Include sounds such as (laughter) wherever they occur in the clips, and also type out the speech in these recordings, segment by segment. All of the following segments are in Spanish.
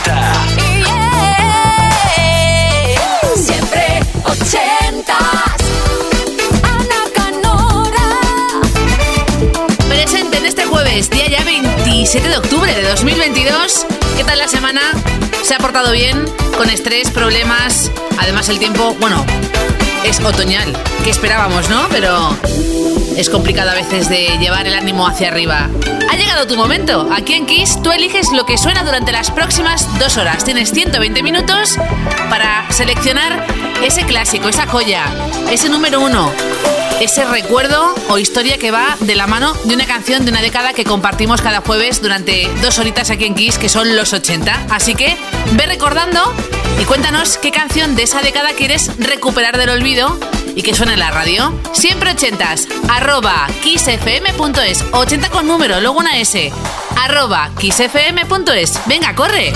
80. Siempre ochentas. Ana Canora. Presente en este jueves, día ya 27 de octubre de 2022. ¿Qué tal la semana? ¿Se ha portado bien? ¿Con estrés, problemas? Además el tiempo, bueno, es otoñal. ¿Qué esperábamos, no? Pero es complicado a veces de llevar el ánimo hacia arriba. Ha llegado tu momento. Aquí en Kiss tú eliges lo que suena durante las próximas dos horas. Tienes 120 minutos para seleccionar ese clásico, esa joya, ese número uno, ese recuerdo o historia que va de la mano de una canción de una década que compartimos cada jueves durante dos horitas aquí en Kiss, que son los 80. Así que ve recordando y cuéntanos qué canción de esa década quieres recuperar del olvido y que suena en la radio. Siempre ochentas, arroba kissfm.es, 80 con número, luego una S, arroba kissfm.es. Venga, corre.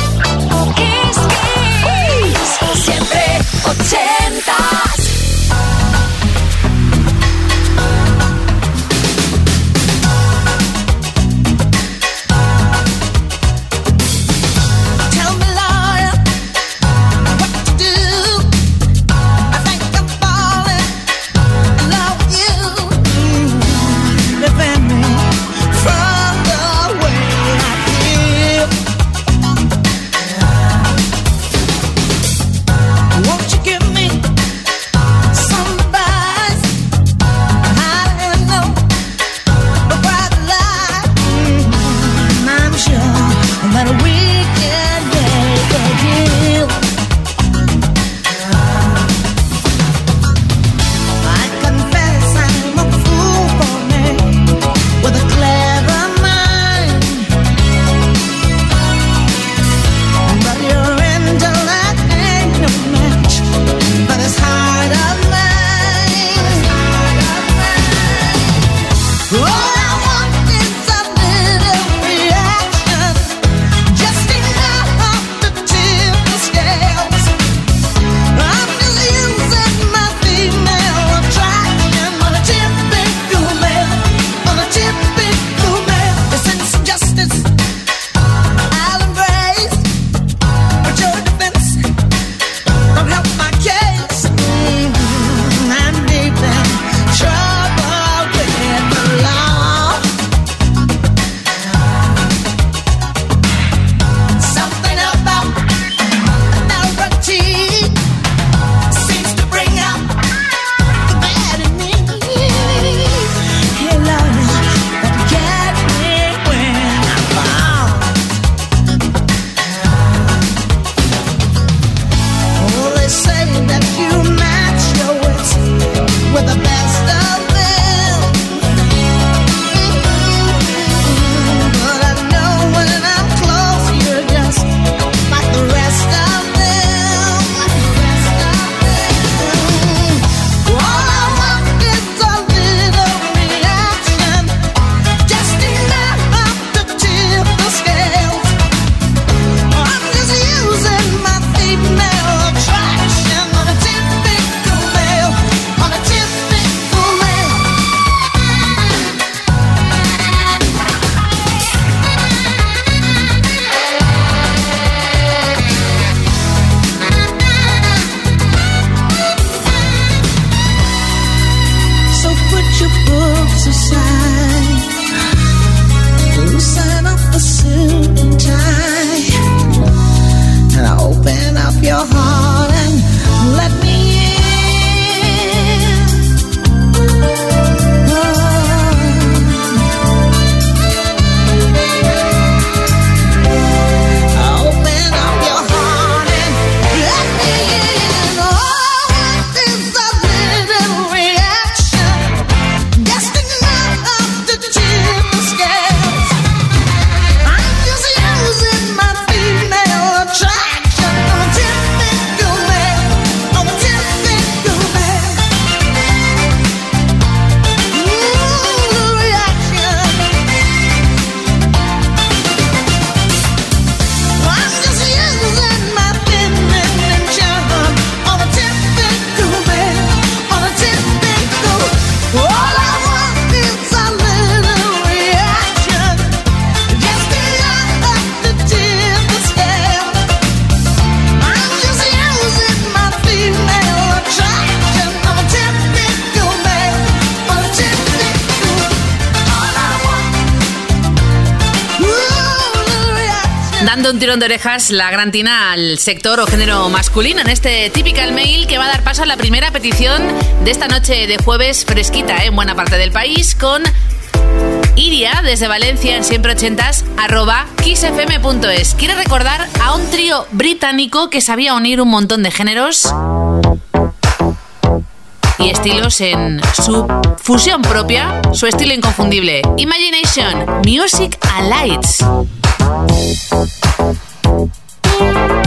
Kiss. Siempre ochentas. Dando un tirón de orejas la gran tina al sector o género masculino en este Typical Mail que va a dar paso a la primera petición de esta noche de jueves fresquita ¿eh? en buena parte del país con Iria desde Valencia en siempre ochentas arroba kissfm.es. Quiere recordar a un trío británico que sabía unir un montón de géneros y estilos en su fusión propia, su estilo inconfundible. Imagination, Music and Lights. Thank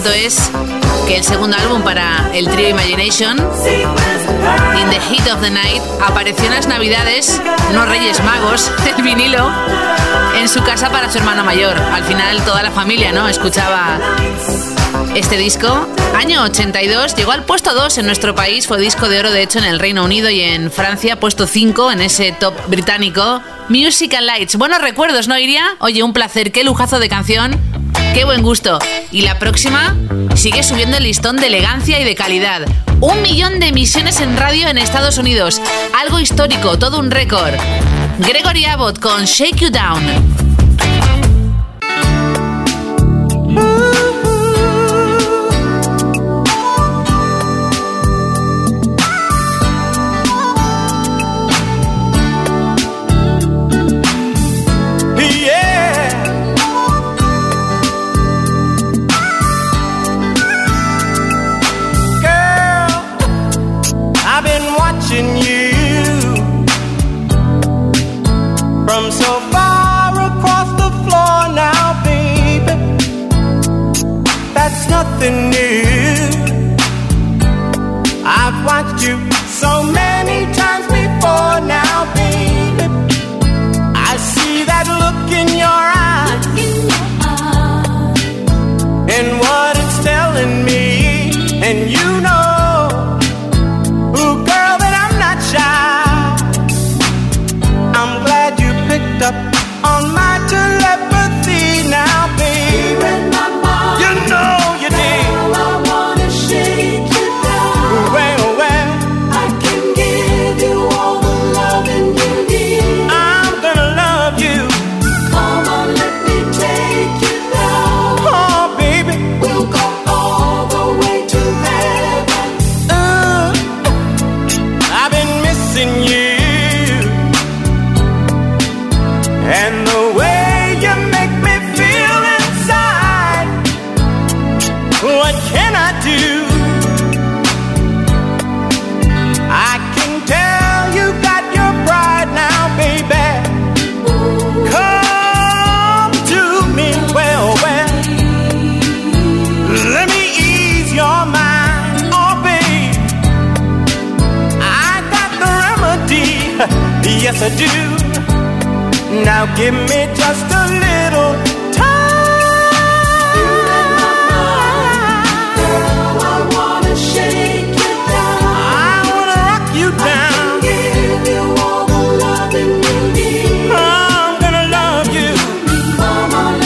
xfm.es que el segundo álbum para el trío Imagination, In the Heat of the Night, apareció en las navidades, no Reyes Magos, (laughs) el vinilo, en su casa para su hermano mayor. Al final toda la familia, ¿no? Escuchaba este disco. Año 82, llegó al puesto 2 en nuestro país, fue disco de oro de hecho en el Reino Unido y en Francia, puesto 5 en ese top británico. Musical Lights, buenos recuerdos, ¿no, Iria? Oye, un placer, qué lujazo de canción, qué buen gusto. Y la próxima sigue subiendo el listón de elegancia y de calidad. Un millón de emisiones en radio en Estados Unidos, algo histórico, todo un récord. Gregory Abbott con Shake You Down. to do. Now give me just a little I wanna you down. I wanna you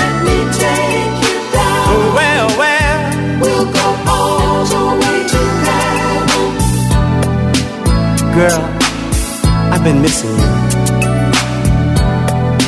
let me take you down. Well, well, we'll go all the way to heaven. Girl, I've been missing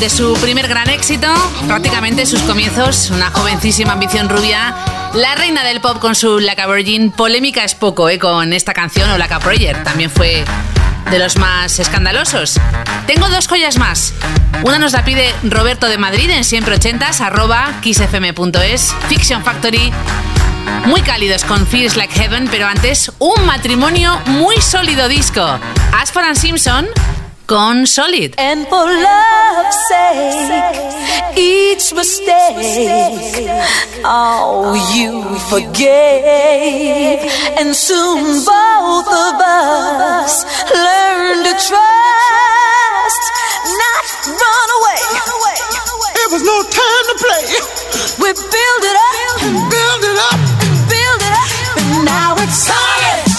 De su primer gran éxito, prácticamente sus comienzos, una jovencísima ambición rubia, la reina del pop con su Like a Virgin, polémica es poco ¿eh? con esta canción o Like a Prayer, también fue de los más escandalosos. Tengo dos joyas más. Una nos la pide Roberto de Madrid en siempre ochentas, arroba kissfm.es, Fiction Factory. Muy cálidos con Feels Like Heaven, pero antes un matrimonio muy sólido disco. And Simpson con Solid. And for love's sake, each mistake, oh, you forgave. And soon both of us learn to trust, not run away. It was no time to play. We build it up, And build it up. build it up, and now it's solid. Solid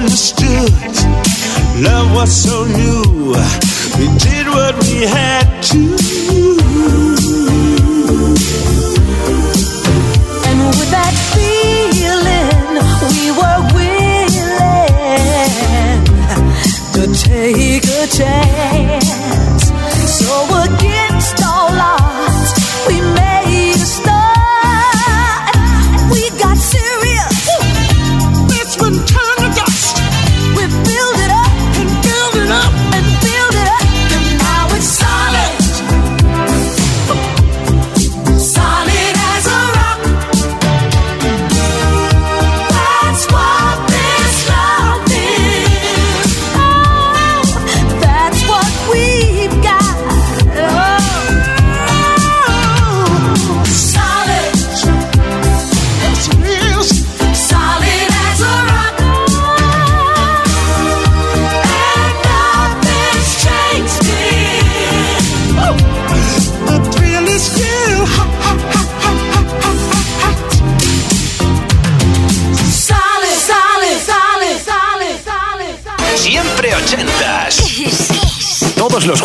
understood. Love was so new. We did what we had to. And with that feeling, we were willing to take a chance.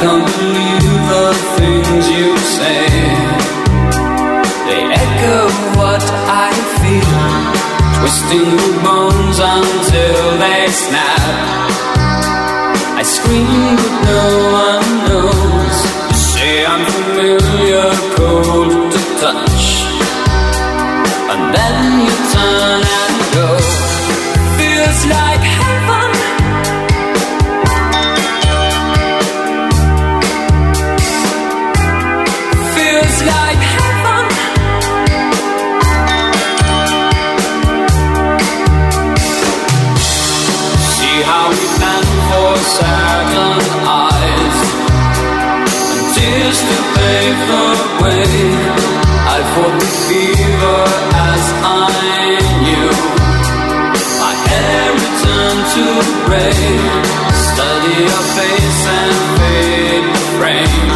can't believe the things you say. They echo what I feel, twisting bones until they snap. I scream, but no one knows. You say I'm familiar, cold to touch, and then you turn. Study your face and fade the frame.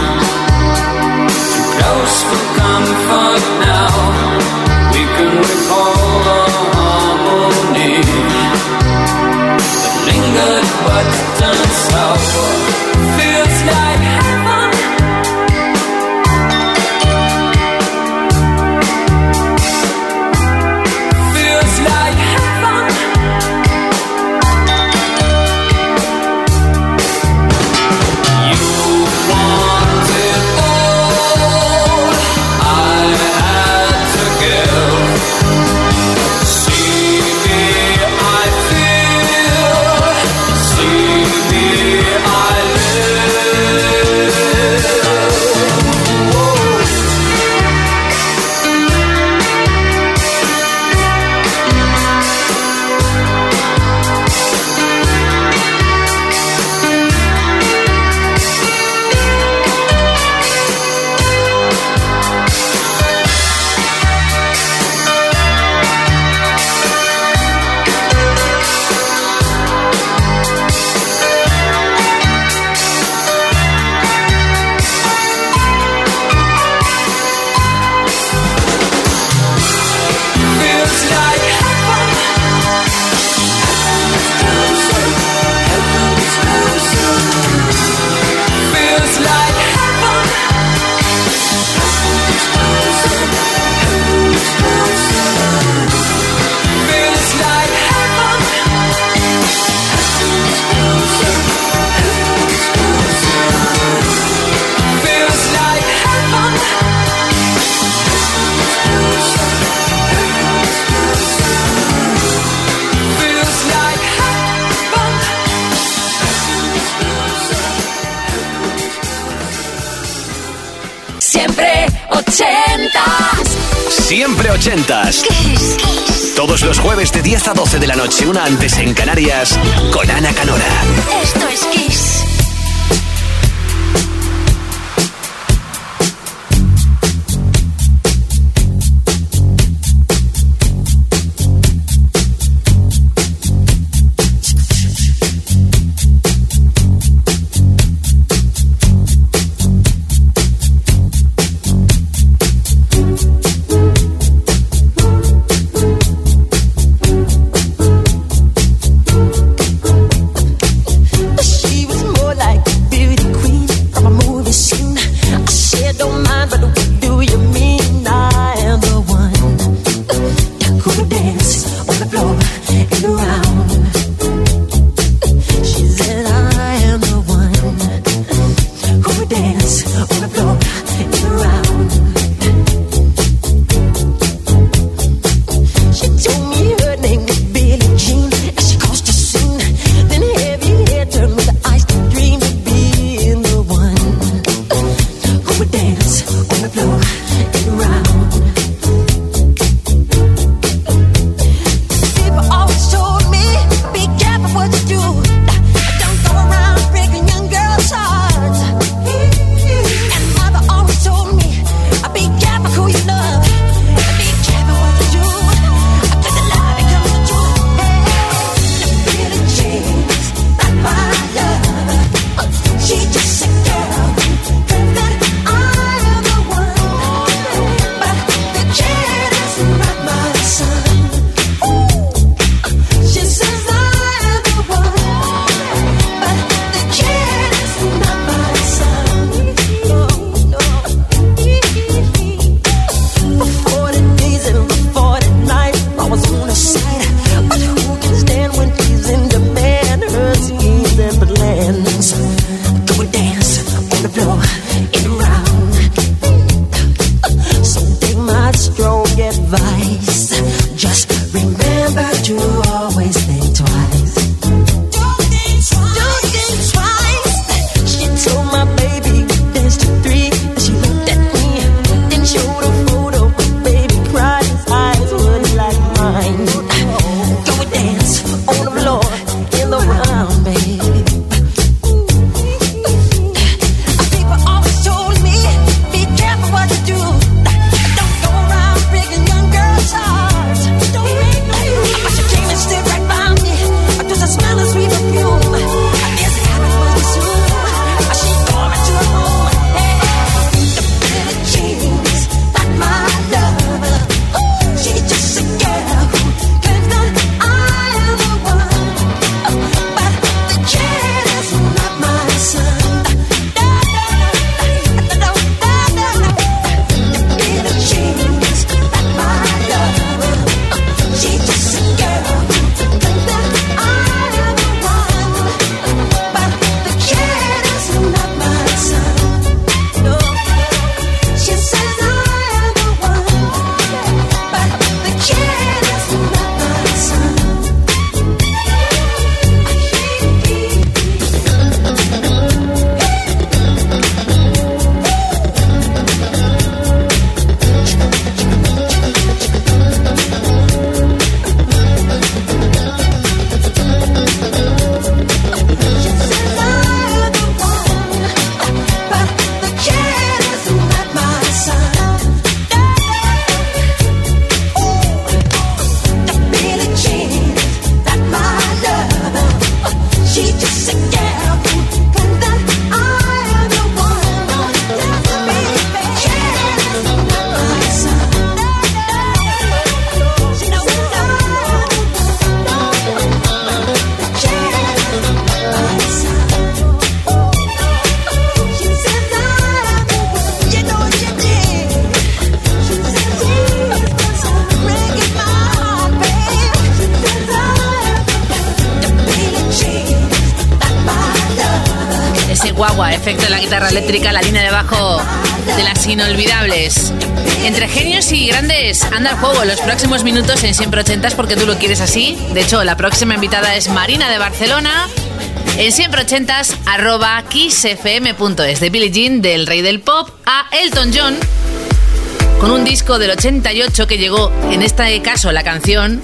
Too close for comfort now. We can recall the harmony that lingered, but. antes en Canarias con Ana Canora. Esto es Kiss. Inolvidables. Entre genios y grandes, anda el juego los próximos minutos en Siempre Ochentas porque tú lo quieres así. De hecho, la próxima invitada es Marina de Barcelona. En siempre ochentas, arroba kissfm.es de Billie Jean, del rey del pop, a Elton John, con un disco del 88 que llegó, en este caso, la canción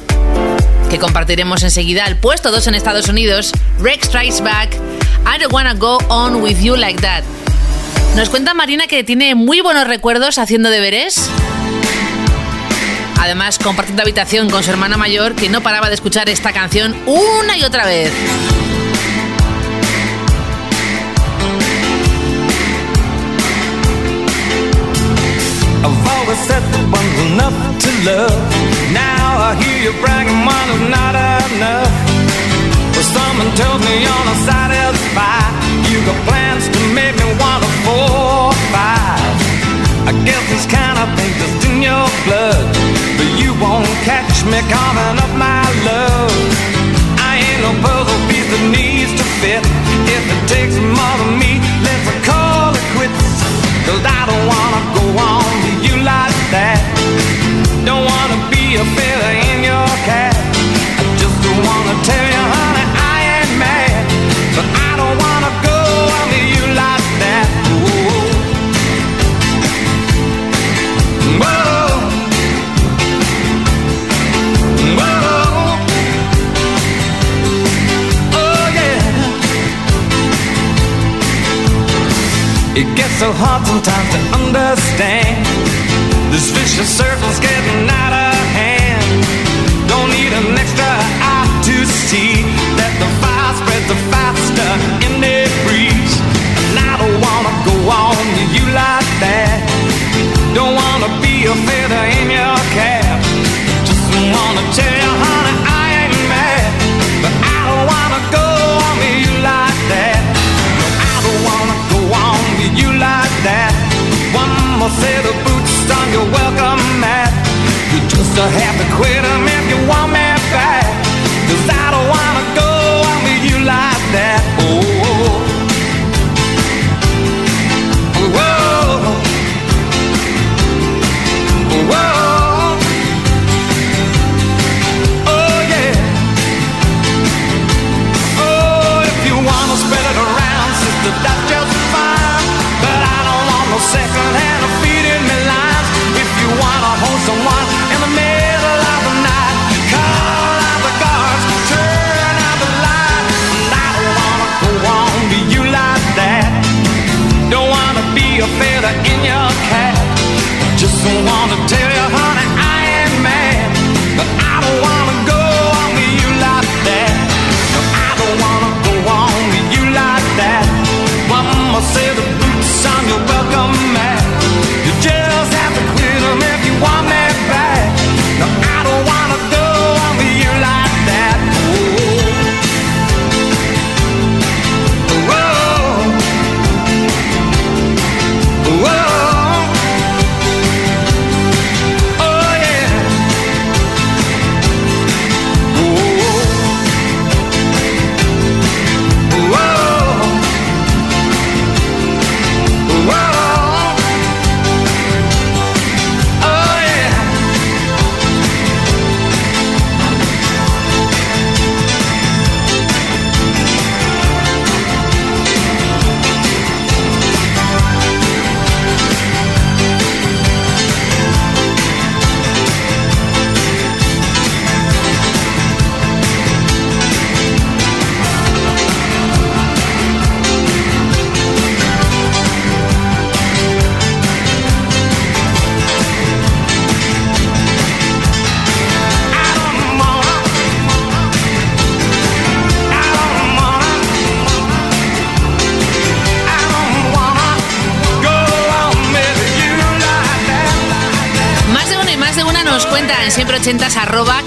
que compartiremos enseguida, al puesto 2 en Estados Unidos, Rex Strikes Back, I Don't Wanna Go On With You Like That. Nos cuenta Marina que tiene muy buenos recuerdos haciendo deberes. Además, compartiendo habitación con su hermana mayor que no paraba de escuchar esta canción una y otra vez. Five. I guess this kind of thing just in your blood. But you won't catch me calling up my love. I ain't no puzzle piece that needs to fit. If it takes more than me, let's call it quits. Cause I don't wanna go on to you like that. Don't wanna be a feather in your cap. I just don't wanna tell It gets so hard sometimes to understand. This vicious circle's getting out of hand. Don't need an extra eye to see that the fire spreads the faster in the breeze. And I don't wanna go on to you like that. Don't wanna be a feather in your cap. Just wanna tell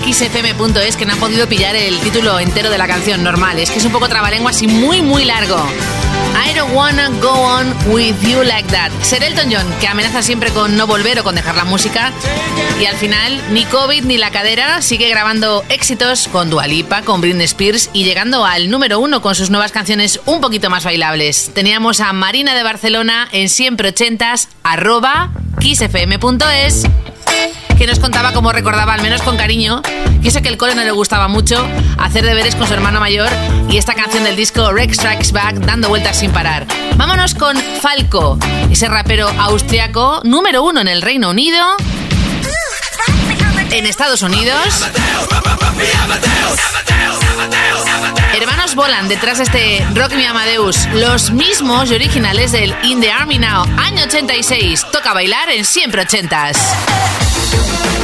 kissfm.es que no han podido pillar el título entero de la canción normal. Es que es un poco trabalenguas y muy, muy largo. I don't wanna go on with you like that. Ser Elton John, que amenaza siempre con no volver o con dejar la música. Y al final, ni COVID ni la cadera sigue grabando éxitos con Dua Lipa, con Britney Spears y llegando al número uno con sus nuevas canciones un poquito más bailables. Teníamos a Marina de Barcelona en siempre ochentas, arroba kissfm.es que nos contaba cómo recordaba, al menos con cariño, que sé que el cole no le gustaba mucho hacer deberes con su hermano mayor y esta canción del disco Rex Strikes Back dando vueltas sin parar. Vámonos con Falco, ese rapero austriaco número uno en el Reino Unido, en Estados Unidos. Hermanos volan detrás de este Rock Me Amadeus, los mismos y originales del In the Army Now, año 86. Toca bailar en siempre ochentas. Thank you.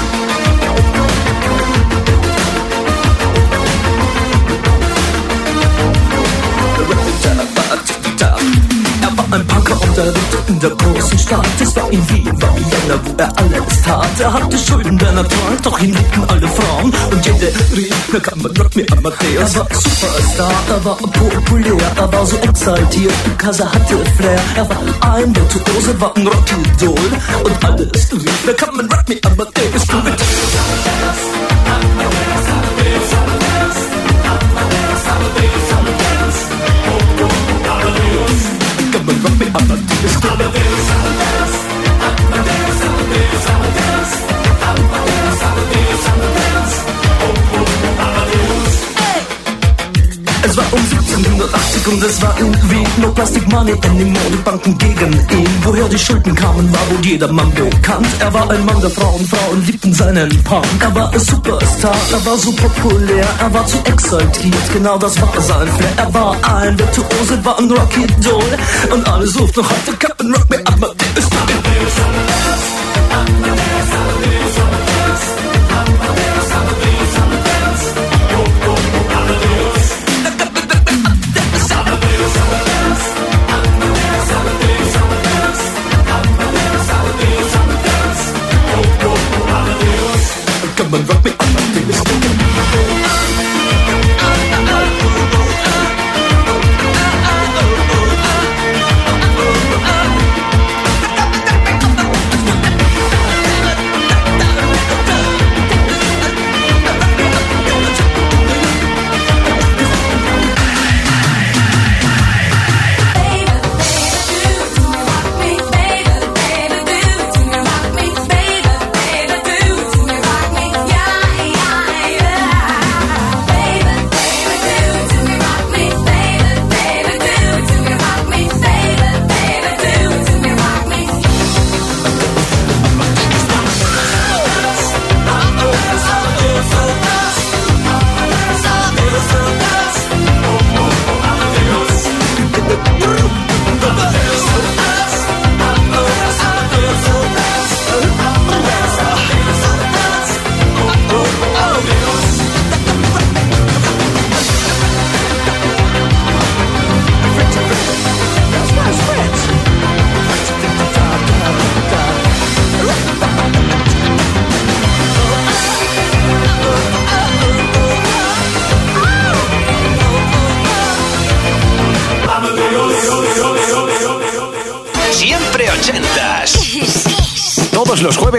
Ein Punker unterwegs in der großen Stadt. Es war in Wien, war Vienna, wo er alles tat. Er hatte Schulden, denn er trank, doch ihn liebten alle Frauen. Und jede rief, na kann man Rock me Amadeus. Er war Superstar, er war populär, er war so exaltiert, er hatte Flair. Er war ein Virtuose, war ein Rockidol. Und alles rief, na kann man Rock me Amadeus. Du mit Es war um 1780 und es war in Wien No Plastic Money anymore, die Banken gegen ihn. Woher die Schulden kamen, war wohl jedermann bekannt. Er war ein Mann der Frauen, Frauen liebten seinen Punk Er war ein Superstar, er war so populär Er war zu exaltiert, genau das war sein Flair. Er war ein Virtuose, war ein Rocky Doll. Und alle suchten noch heute Captain Rock me Amadeus Come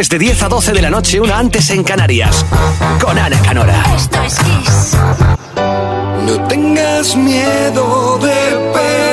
jueves de 10 a 12 de la noche, una antes en Canarias. Con Ana Canora. Esto es Kiss. No tengas miedo de perderte,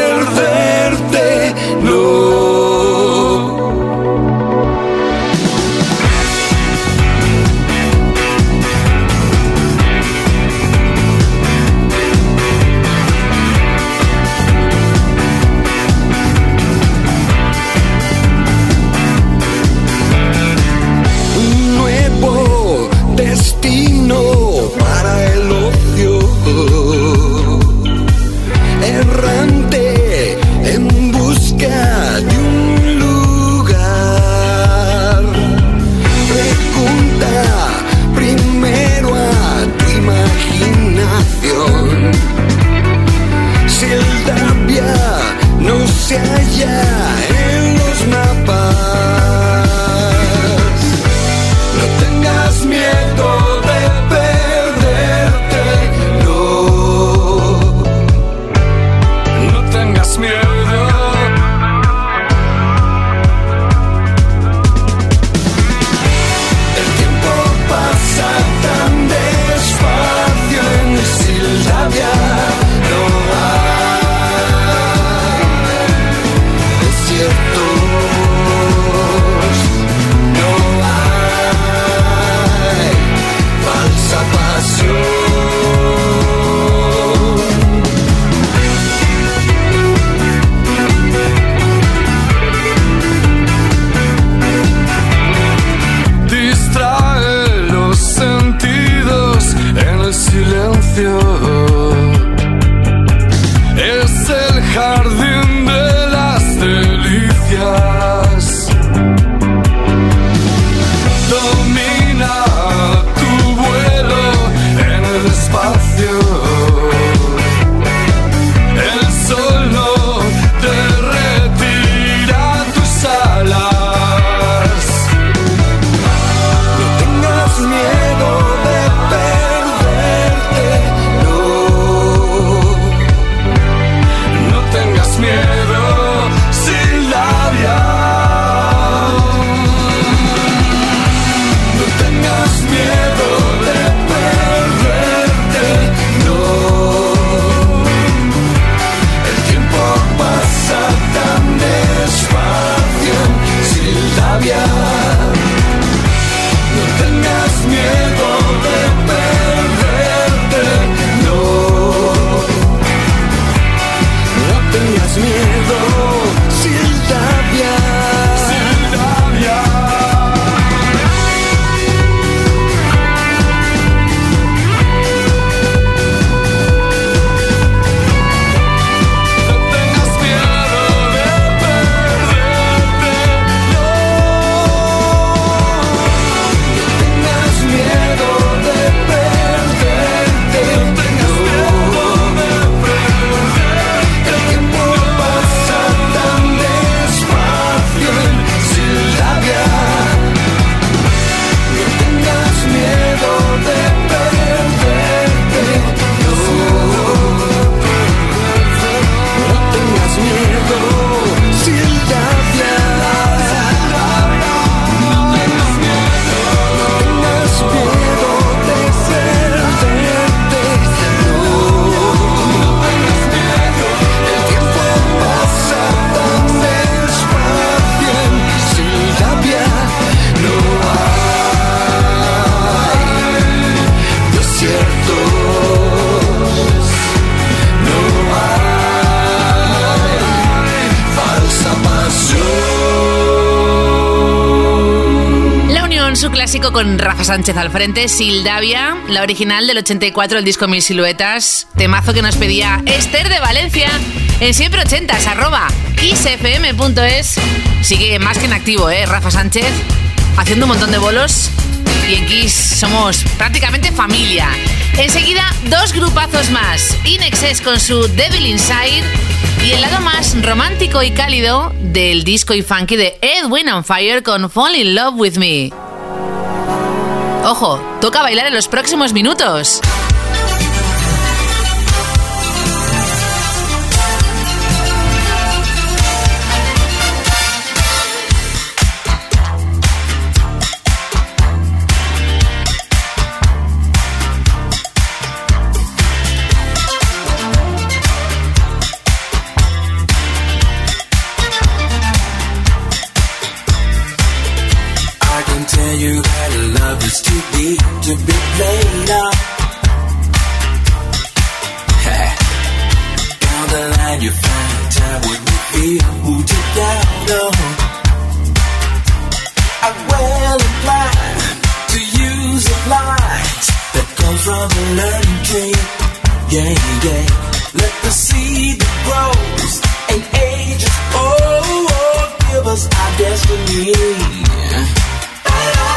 con Rafa Sánchez al frente, Sildavia, la original del 84, el disco Mil Siluetas, temazo que nos pedía Esther de Valencia en siempre 80 arroba isfm.es. Sigue más que en activo, ¿eh? Rafa Sánchez, haciendo un montón de bolos y en Kiss somos prácticamente familia. Enseguida, dos grupazos más. Inexes con su Devil Inside y el lado más romántico y cálido del disco y funky de Edwin on Fire con Fall in Love with Me. Ojo, toca bailar en los próximos minutos. The line you find time when you feel you down. No. I will apply to use a light that comes from the learning tree. Yeah, yeah. Let the seed that grows and ages. Oh, oh give us our destiny. If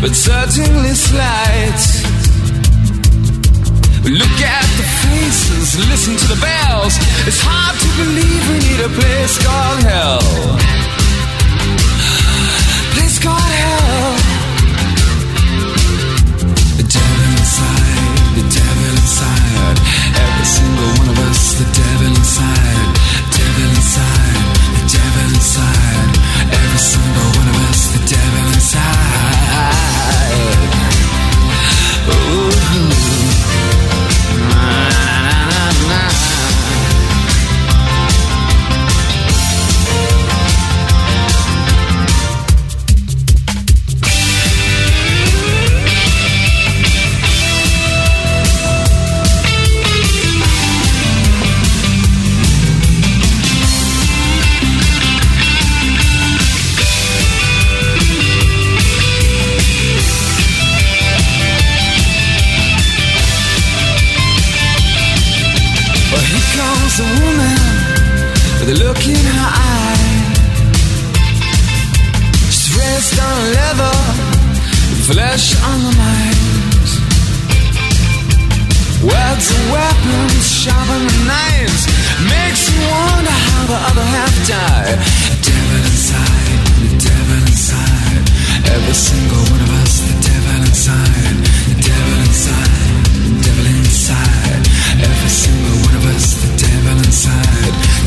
but certainly slight. Look at the faces, listen to the bells. It's hard to believe we need a place called hell. Place called hell. The devil inside, the devil inside. Every single one of us, the devil inside, devil inside, the devil inside. the devil inside.